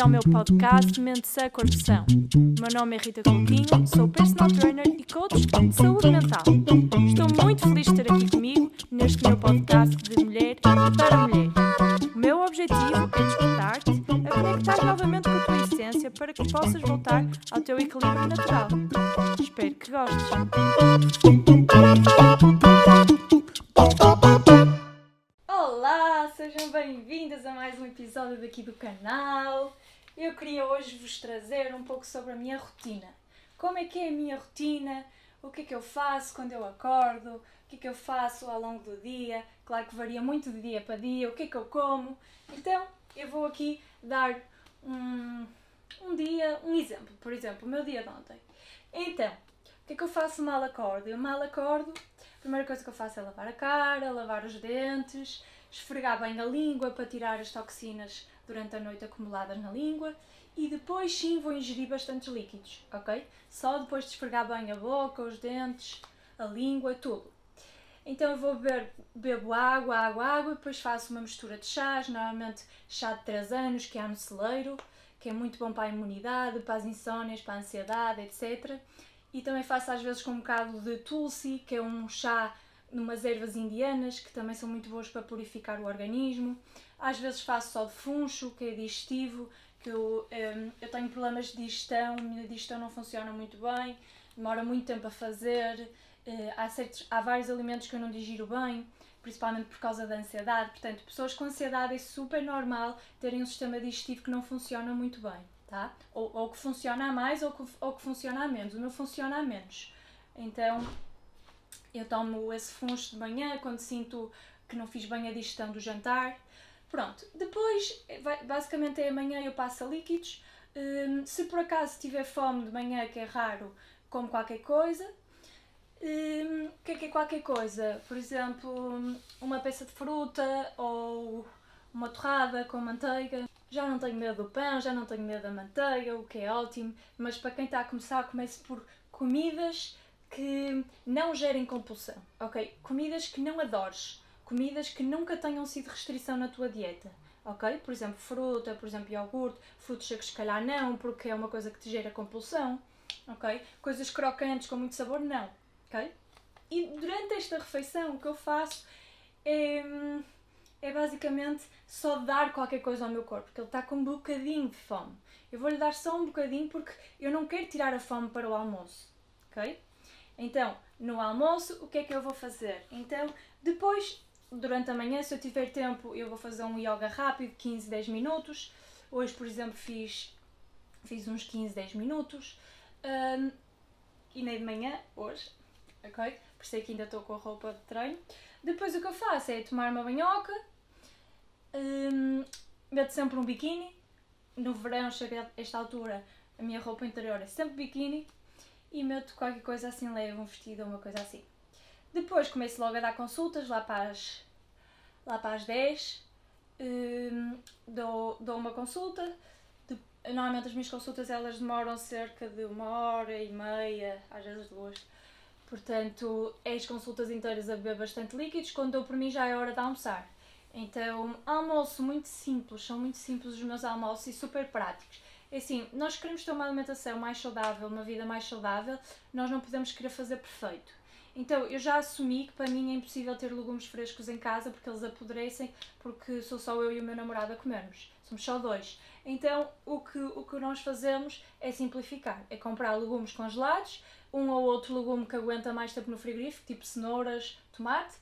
Ao meu podcast Mente-se a Corrupção. Meu nome é Rita Coutinho, sou personal trainer e coach de saúde mental. Estou muito feliz de ter aqui comigo neste meu podcast de mulher para mulher. O meu objetivo é despertar-te a conectar novamente com a tua essência para que possas voltar ao teu equilíbrio natural. Espero que gostes. Olá, sejam bem-vindas a mais um episódio daqui do canal. Queria hoje vos trazer um pouco sobre a minha rotina. Como é que é a minha rotina? O que é que eu faço quando eu acordo? O que é que eu faço ao longo do dia? Claro que varia muito de dia para dia. O que é que eu como? Então, eu vou aqui dar um, um dia, um exemplo. Por exemplo, o meu dia de ontem. Então, o que é que eu faço mal acordo? Eu mal acordo, a primeira coisa que eu faço é lavar a cara, lavar os dentes, esfregar bem a língua para tirar as toxinas durante a noite acumuladas na língua e depois sim vou ingerir bastantes líquidos, ok? Só depois de esfregar bem a boca, os dentes, a língua, tudo. Então eu vou beber, bebo água, água, água, depois faço uma mistura de chás, normalmente chá de 3 anos, que há no celeiro, que é muito bom para a imunidade, para as insónias, para a ansiedade, etc. E também faço às vezes com um bocado de tulsi, que é um chá numas ervas indianas, que também são muito boas para purificar o organismo. Às vezes faço só de funcho, que é digestivo, que eu, um, eu tenho problemas de digestão, a minha digestão não funciona muito bem, demora muito tempo a fazer, uh, há, certos, há vários alimentos que eu não digiro bem, principalmente por causa da ansiedade. Portanto, pessoas com ansiedade é super normal terem um sistema digestivo que não funciona muito bem tá? Ou, ou que funciona a mais ou que, ou que funciona a menos. O meu funciona a menos. Então eu tomo esse funcho de manhã quando sinto que não fiz bem a digestão do jantar. Pronto, depois, basicamente é amanhã eu passo a líquidos. Um, se por acaso tiver fome de manhã, que é raro, como qualquer coisa. Um, o que é que é qualquer coisa? Por exemplo, uma peça de fruta ou uma torrada com manteiga. Já não tenho medo do pão, já não tenho medo da manteiga, o que é ótimo, mas para quem está a começar, comece por comidas que não gerem compulsão, ok? Comidas que não adores, comidas que nunca tenham sido restrição na tua dieta, ok? Por exemplo, fruta, por exemplo, iogurte, frutos secos se calhar não, porque é uma coisa que te gera compulsão, ok? Coisas crocantes com muito sabor, não, ok? E durante esta refeição o que eu faço é hum, é basicamente só dar qualquer coisa ao meu corpo, porque ele está com um bocadinho de fome. Eu vou-lhe dar só um bocadinho porque eu não quero tirar a fome para o almoço, ok? Então, no almoço, o que é que eu vou fazer? Então, depois, durante a manhã, se eu tiver tempo, eu vou fazer um yoga rápido, 15, 10 minutos. Hoje, por exemplo, fiz, fiz uns 15, 10 minutos. Um, e nem de manhã, hoje, ok? Por isso é que ainda estou com a roupa de treino. Depois o que eu faço é tomar uma banhoca, um, meto sempre um biquíni. No verão, chega a esta altura, a minha roupa interior é sempre biquíni. E meto qualquer coisa assim leve, um vestido ou uma coisa assim. Depois começo logo a dar consultas lá para as, lá para as 10. Um, dou, dou uma consulta. De, normalmente as minhas consultas elas demoram cerca de uma hora e meia, às vezes duas. Portanto, é as consultas inteiras a beber bastante líquidos. Quando dou por mim já é hora de almoçar. Então, almoço muito simples, são muito simples os meus almoços e super práticos. É assim, nós queremos ter uma alimentação mais saudável, uma vida mais saudável, nós não podemos querer fazer perfeito. Então, eu já assumi que para mim é impossível ter legumes frescos em casa porque eles apodrecem, porque sou só eu e o meu namorado a comermos. Somos só dois. Então, o que, o que nós fazemos é simplificar: é comprar legumes congelados, um ou outro legume que aguenta mais tempo no frigorífico, tipo cenouras, tomate,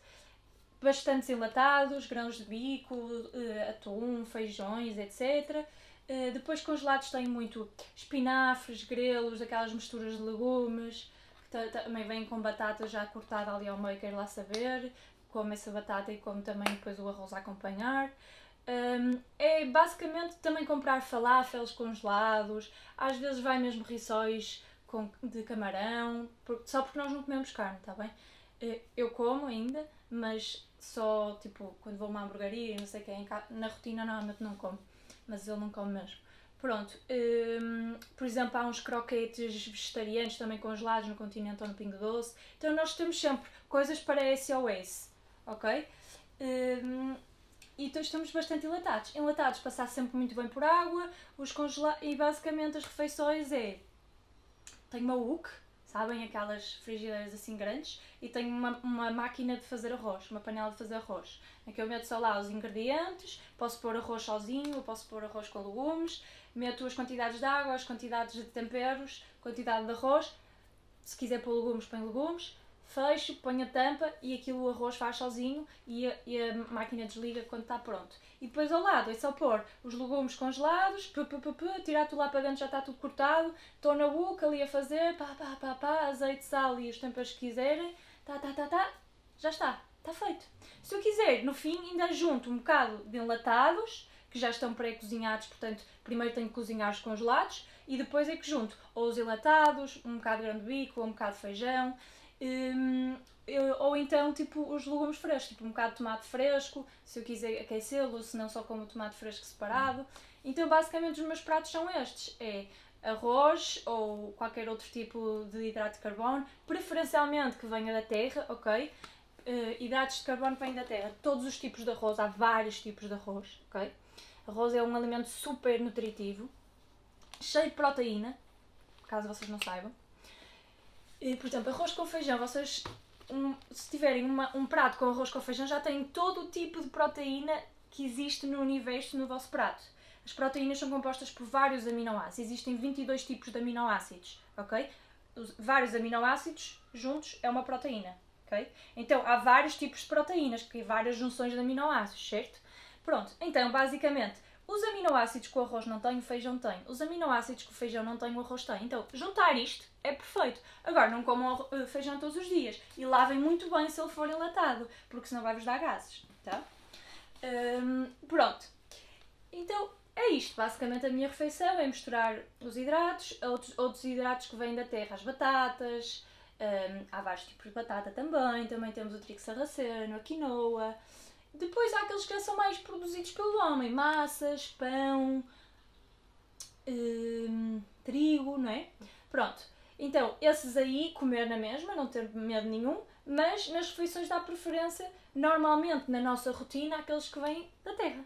bastantes enlatados, grãos de bico, uh, atum, feijões, etc. Eh, depois congelados tem muito espinafres, grelos, aquelas misturas de legumes, também vêm com batata já cortada ali ao meio, quero lá saber. Como essa batata e como também depois o arroz a acompanhar. Um, é basicamente também comprar falafels congelados, às vezes vai mesmo rissóis com, de camarão, só porque nós não comemos carne, tá bem? Eh, eu como ainda, mas só tipo quando vou a uma hamburgueria não sei quem, na rotina normalmente não como, mas eu não como mesmo. Pronto, um, por exemplo, há uns croquetes vegetarianos também congelados no continente ou no Pingo Doce. Então nós temos sempre coisas para SOS, ok? Um, e então estamos bastante enlatados. Enlatados passar sempre muito bem por água, os congela e basicamente as refeições é tenho uma UC, sabem? Aquelas frigideiras assim grandes, e tenho uma, uma máquina de fazer arroz, uma panela de fazer arroz, em que eu meto só lá os ingredientes, posso pôr arroz sozinho, posso pôr arroz com legumes, meto as quantidades de água, as quantidades de temperos, quantidade de arroz, se quiser pôr legumes, põe legumes, fecho, ponho a tampa e aquilo o arroz faz sozinho e a, e a máquina desliga quando está pronto. E depois ao lado é só pôr os legumes congelados, p, p, p, p, tirar tudo lá para dentro, já está tudo cortado, estou na boca ali a fazer, pá, pá, pá, pá, azeite, sal e os temperos que quiserem, tá, tá, tá, tá, já está, está feito. Se eu quiser, no fim, ainda junto um bocado de enlatados, que já estão pré-cozinhados, portanto, primeiro tenho que cozinhar os congelados e depois é que junto ou os enlatados, um bocado de grande bico, ou um bocado de feijão, um, eu, ou então tipo os legumes frescos, tipo um bocado de tomate fresco, se eu quiser aquecê-lo, se não só como tomate fresco separado. Então basicamente os meus pratos são estes, é arroz ou qualquer outro tipo de hidrato de carbono, preferencialmente que venha da terra, ok? Uh, hidratos de carbono que vêm da terra, todos os tipos de arroz, há vários tipos de arroz, ok? Arroz é um alimento super nutritivo, cheio de proteína, caso vocês não saibam. E, por exemplo, arroz com feijão, vocês um, se tiverem uma, um prato com arroz com feijão já têm todo o tipo de proteína que existe no universo no vosso prato. As proteínas são compostas por vários aminoácidos. Existem 22 tipos de aminoácidos, ok? Os, vários aminoácidos juntos é uma proteína, ok? Então, há vários tipos de proteínas, que várias junções de aminoácidos, certo? Pronto, então, basicamente, os aminoácidos que o arroz não tem, o feijão tem. Os aminoácidos que o feijão não tem, o arroz tem. Então, juntar isto é perfeito. Agora, não comam eh, feijão todos os dias. E lavem muito bem se ele for enlatado, porque senão vai-vos dar gases, tá? Hum, pronto. Então, é isto. Basicamente, a minha refeição é misturar os hidratos, outros, outros hidratos que vêm da terra, as batatas. Hum, há vários tipos de batata também. Também temos o trigo sarraceno, a quinoa. Depois há aqueles que são mais produzidos pelo homem, massas, pão, hum, trigo, não é? Pronto. Então, esses aí, comer na mesma, não ter medo nenhum, mas nas refeições dá preferência, normalmente na nossa rotina, àqueles que vêm da terra.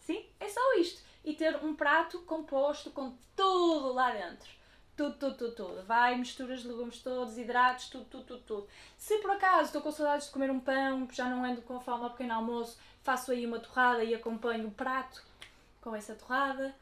Sim? É só isto. E ter um prato composto com tudo lá dentro tudo, tudo, tudo, tudo. Vai, misturas legumes todos, hidratos, tudo, tudo, tudo, tudo. Se por acaso estou com saudades de comer um pão, já não ando com fome ao pequeno almoço, faço aí uma torrada e acompanho o prato com essa torrada,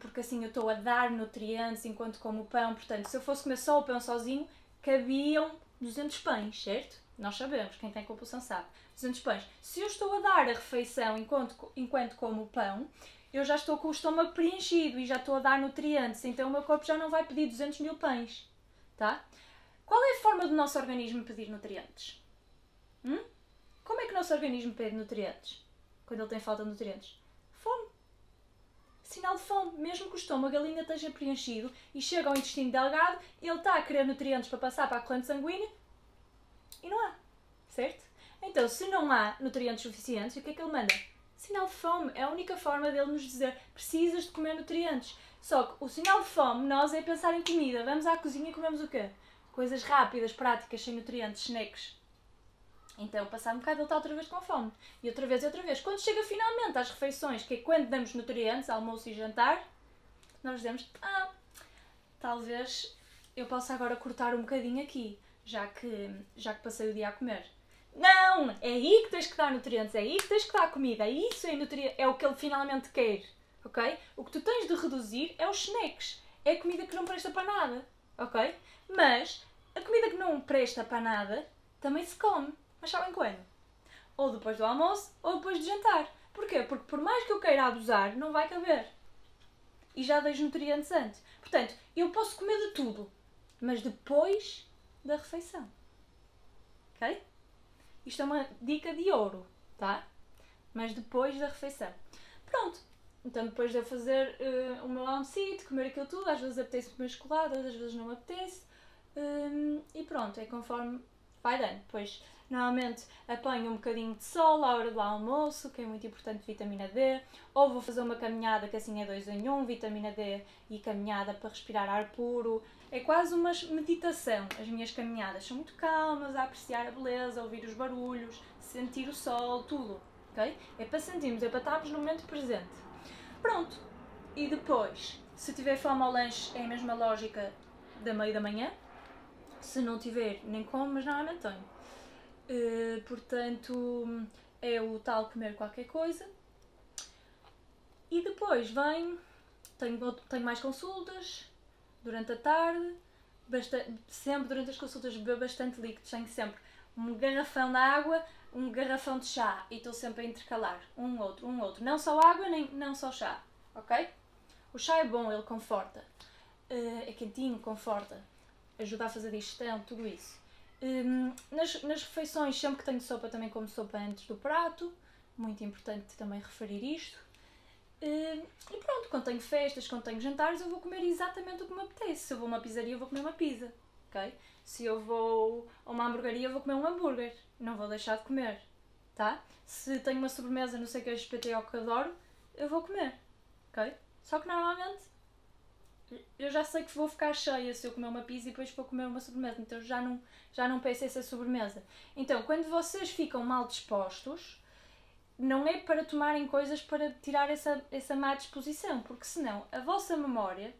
porque assim eu estou a dar nutrientes enquanto como o pão. Portanto, se eu fosse comer só o pão sozinho, cabiam 200 pães, certo? Nós sabemos, quem tem compulsão sabe. 200 pães. Se eu estou a dar a refeição enquanto, enquanto como o pão, eu já estou com o estômago preenchido e já estou a dar nutrientes, então o meu corpo já não vai pedir 200 mil pães, tá? Qual é a forma do nosso organismo pedir nutrientes? Hum? Como é que o nosso organismo pede nutrientes? Quando ele tem falta de nutrientes? Sinal de fome. Mesmo que o estômago ainda esteja preenchido e chega ao intestino delgado, ele está a querer nutrientes para passar para a corrente sanguínea e não há. Certo? Então, se não há nutrientes suficientes, o que é que ele manda? Sinal de fome é a única forma dele nos dizer precisas de comer nutrientes. Só que o sinal de fome, nós é pensar em comida. Vamos à cozinha e comemos o quê? Coisas rápidas, práticas, sem nutrientes, snacks. Então, passar um bocado, ele está outra vez com fome. E outra vez e outra vez. Quando chega finalmente às refeições, que é quando damos nutrientes, almoço e jantar, nós dizemos: Ah, talvez eu possa agora cortar um bocadinho aqui, já que, já que passei o dia a comer. Não! É aí que tens que dar nutrientes, é aí que tens que dar comida, é isso é, nutri... é o que ele finalmente quer, ok? O que tu tens de reduzir é os snacks, é a comida que não presta para nada, ok? Mas a comida que não presta para nada também se come, mas sabem quando? Ou depois do almoço ou depois de jantar. Porquê? Porque por mais que eu queira abusar, não vai caber. E já dei nutrientes antes. Portanto, eu posso comer de tudo, mas depois da refeição. Ok? Isto é uma dica de ouro, tá? Mas depois da refeição. Pronto. Então depois de eu fazer uh, o meu almoço, comer aquilo tudo, às vezes apetece comer chocolate, às vezes não apetece. Um, e pronto, é conforme vai dando. Depois, normalmente, apanho um bocadinho de sol à hora do almoço, que é muito importante, vitamina D. Ou vou fazer uma caminhada, que assim é dois em um, vitamina D e caminhada para respirar ar puro. É quase uma meditação. As minhas caminhadas são muito calmas, a apreciar a beleza, ouvir os barulhos, sentir o sol, tudo. ok? É para sentirmos, é para estarmos no momento presente. Pronto. E depois, se tiver fome ao lanche, é a mesma lógica da meio da manhã. Se não tiver, nem como, mas normalmente tenho. Uh, portanto, é o tal comer qualquer coisa. E depois vem, tenho, tenho mais consultas durante a tarde, bastante, sempre durante as consultas bebo bastante líquidos, tenho sempre um garrafão de água, um garrafão de chá e estou sempre a intercalar um outro, um outro. Não só água, nem não só chá, ok? O chá é bom, ele conforta, uh, é quentinho, conforta, ajuda a fazer digestão, tudo isso. Um, nas, nas refeições, sempre que tenho sopa, também como sopa antes do prato, muito importante também referir isto. Uh, e pronto, quando tenho festas, quando tenho jantares, eu vou comer exatamente o que me apetece. Se eu vou a uma pizzaria, eu vou comer uma pizza. ok? Se eu vou a uma hamburgueria, eu vou comer um hambúrguer. Não vou deixar de comer. Tá? Se tenho uma sobremesa, não sei que é XPTO que adoro, eu vou comer. ok? Só que normalmente eu já sei que vou ficar cheia se eu comer uma pizza e depois vou comer uma sobremesa. Então já não, já não peço essa sobremesa. Então, quando vocês ficam mal dispostos, não é para tomarem coisas para tirar essa, essa má disposição, porque senão a vossa memória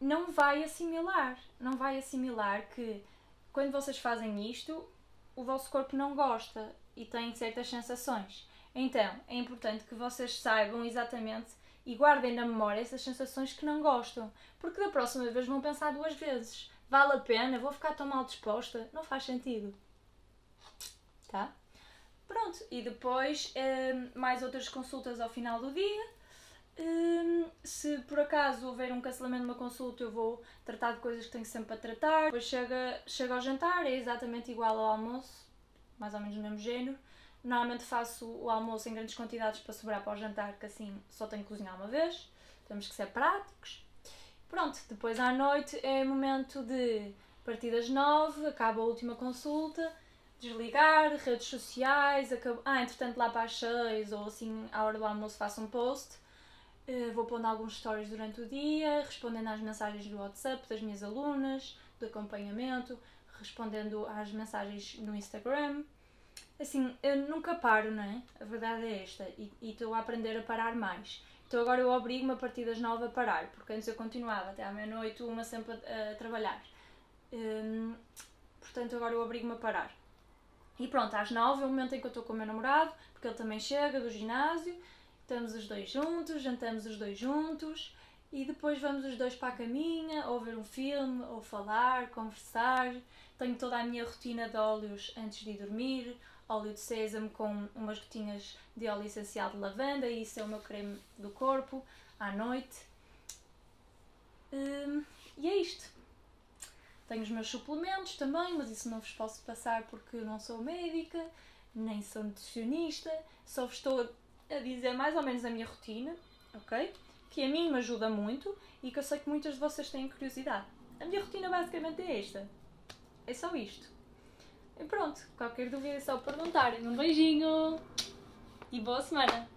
não vai assimilar. Não vai assimilar que quando vocês fazem isto, o vosso corpo não gosta e tem certas sensações. Então, é importante que vocês saibam exatamente e guardem na memória essas sensações que não gostam, porque da próxima vez vão pensar duas vezes. Vale a pena? Vou ficar tão mal disposta? Não faz sentido. Tá? Pronto, e depois hum, mais outras consultas ao final do dia. Hum, se por acaso houver um cancelamento de uma consulta, eu vou tratar de coisas que tenho sempre a tratar. Depois chega, chega ao jantar, é exatamente igual ao almoço, mais ou menos do mesmo género. Normalmente faço o almoço em grandes quantidades para sobrar para o jantar, que assim só tenho que cozinhar uma vez. Temos que ser práticos. Pronto, depois à noite é momento de partir das nove, acaba a última consulta desligar, redes sociais, acabo... ah, entretanto lá para as 6 ou assim à hora do almoço faço um post, uh, vou pondo alguns stories durante o dia, respondendo às mensagens do WhatsApp das minhas alunas, do acompanhamento, respondendo às mensagens no Instagram. Assim, eu nunca paro, não é? A verdade é esta, e estou a aprender a parar mais. Então agora eu obrigo-me a partir das 9 a parar, porque antes eu continuava até à meia-noite, uma sempre a, a trabalhar. Um, portanto, agora eu obrigo-me a parar. E pronto, às nove é o momento em que eu estou com o meu namorado, porque ele também chega do ginásio, estamos os dois juntos, jantamos os dois juntos e depois vamos os dois para a caminha, ou ver um filme, ou falar, conversar. Tenho toda a minha rotina de óleos antes de dormir, óleo de sésamo com umas gotinhas de óleo essencial de lavanda, e isso é o meu creme do corpo à noite. Hum, e é isto. Tenho os meus suplementos também, mas isso não vos posso passar porque não sou médica, nem sou nutricionista, só vos estou a dizer mais ou menos a minha rotina, ok? que a mim me ajuda muito e que eu sei que muitas de vocês têm curiosidade. A minha rotina basicamente é esta. É só isto. E pronto, qualquer dúvida é só perguntarem. Um beijinho e boa semana!